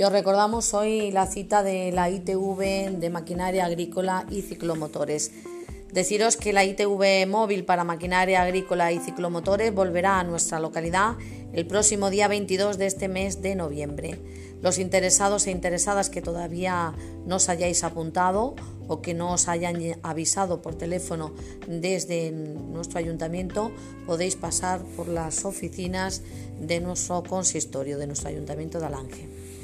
Y os recordamos hoy la cita de la ITV de maquinaria agrícola y ciclomotores. Deciros que la ITV móvil para maquinaria agrícola y ciclomotores volverá a nuestra localidad el próximo día 22 de este mes de noviembre. Los interesados e interesadas que todavía no os hayáis apuntado o que no os hayan avisado por teléfono desde nuestro ayuntamiento, podéis pasar por las oficinas de nuestro consistorio, de nuestro ayuntamiento de Alange.